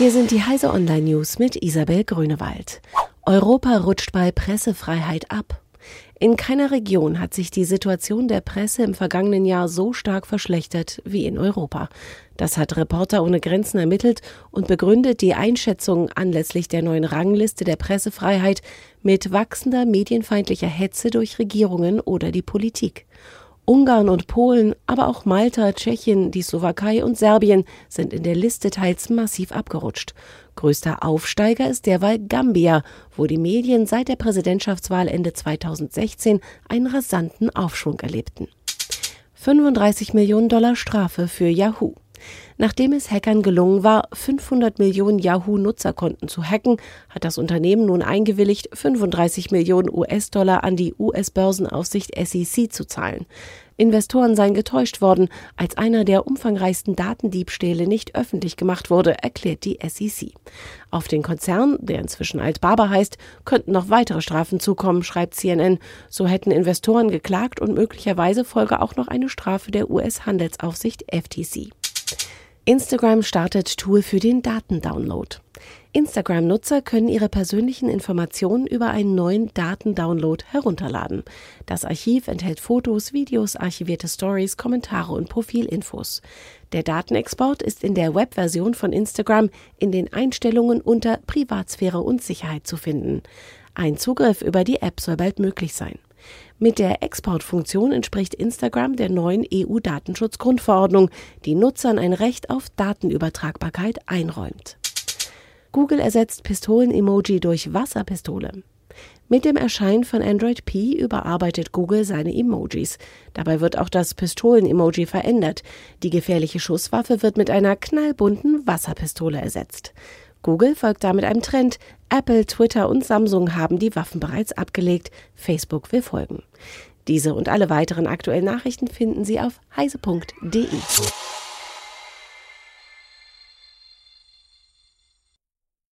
Hier sind die Heise Online News mit Isabel Grünewald. Europa rutscht bei Pressefreiheit ab. In keiner Region hat sich die Situation der Presse im vergangenen Jahr so stark verschlechtert wie in Europa. Das hat Reporter ohne Grenzen ermittelt und begründet die Einschätzung anlässlich der neuen Rangliste der Pressefreiheit mit wachsender medienfeindlicher Hetze durch Regierungen oder die Politik. Ungarn und Polen, aber auch Malta, Tschechien, die Slowakei und Serbien sind in der Liste teils massiv abgerutscht. Größter Aufsteiger ist derweil Gambia, wo die Medien seit der Präsidentschaftswahl Ende 2016 einen rasanten Aufschwung erlebten. 35 Millionen Dollar Strafe für Yahoo. Nachdem es Hackern gelungen war, 500 Millionen Yahoo-Nutzerkonten zu hacken, hat das Unternehmen nun eingewilligt, 35 Millionen US-Dollar an die US-Börsenaufsicht SEC zu zahlen. Investoren seien getäuscht worden, als einer der umfangreichsten Datendiebstähle nicht öffentlich gemacht wurde, erklärt die SEC. Auf den Konzern, der inzwischen Altbarber heißt, könnten noch weitere Strafen zukommen, schreibt CNN. So hätten Investoren geklagt und möglicherweise folge auch noch eine Strafe der US-Handelsaufsicht FTC. Instagram startet Tool für den Datendownload. Instagram-Nutzer können ihre persönlichen Informationen über einen neuen Datendownload herunterladen. Das Archiv enthält Fotos, Videos, archivierte Stories, Kommentare und Profilinfos. Der Datenexport ist in der Webversion von Instagram in den Einstellungen unter Privatsphäre und Sicherheit zu finden. Ein Zugriff über die App soll bald möglich sein. Mit der Exportfunktion entspricht Instagram der neuen EU-Datenschutzgrundverordnung, die Nutzern ein Recht auf Datenübertragbarkeit einräumt. Google ersetzt Pistolen-Emoji durch Wasserpistole. Mit dem Erscheinen von Android P überarbeitet Google seine Emojis. Dabei wird auch das Pistolen-Emoji verändert. Die gefährliche Schusswaffe wird mit einer knallbunten Wasserpistole ersetzt. Google folgt damit einem Trend. Apple, Twitter und Samsung haben die Waffen bereits abgelegt. Facebook will folgen. Diese und alle weiteren aktuellen Nachrichten finden Sie auf heise.de.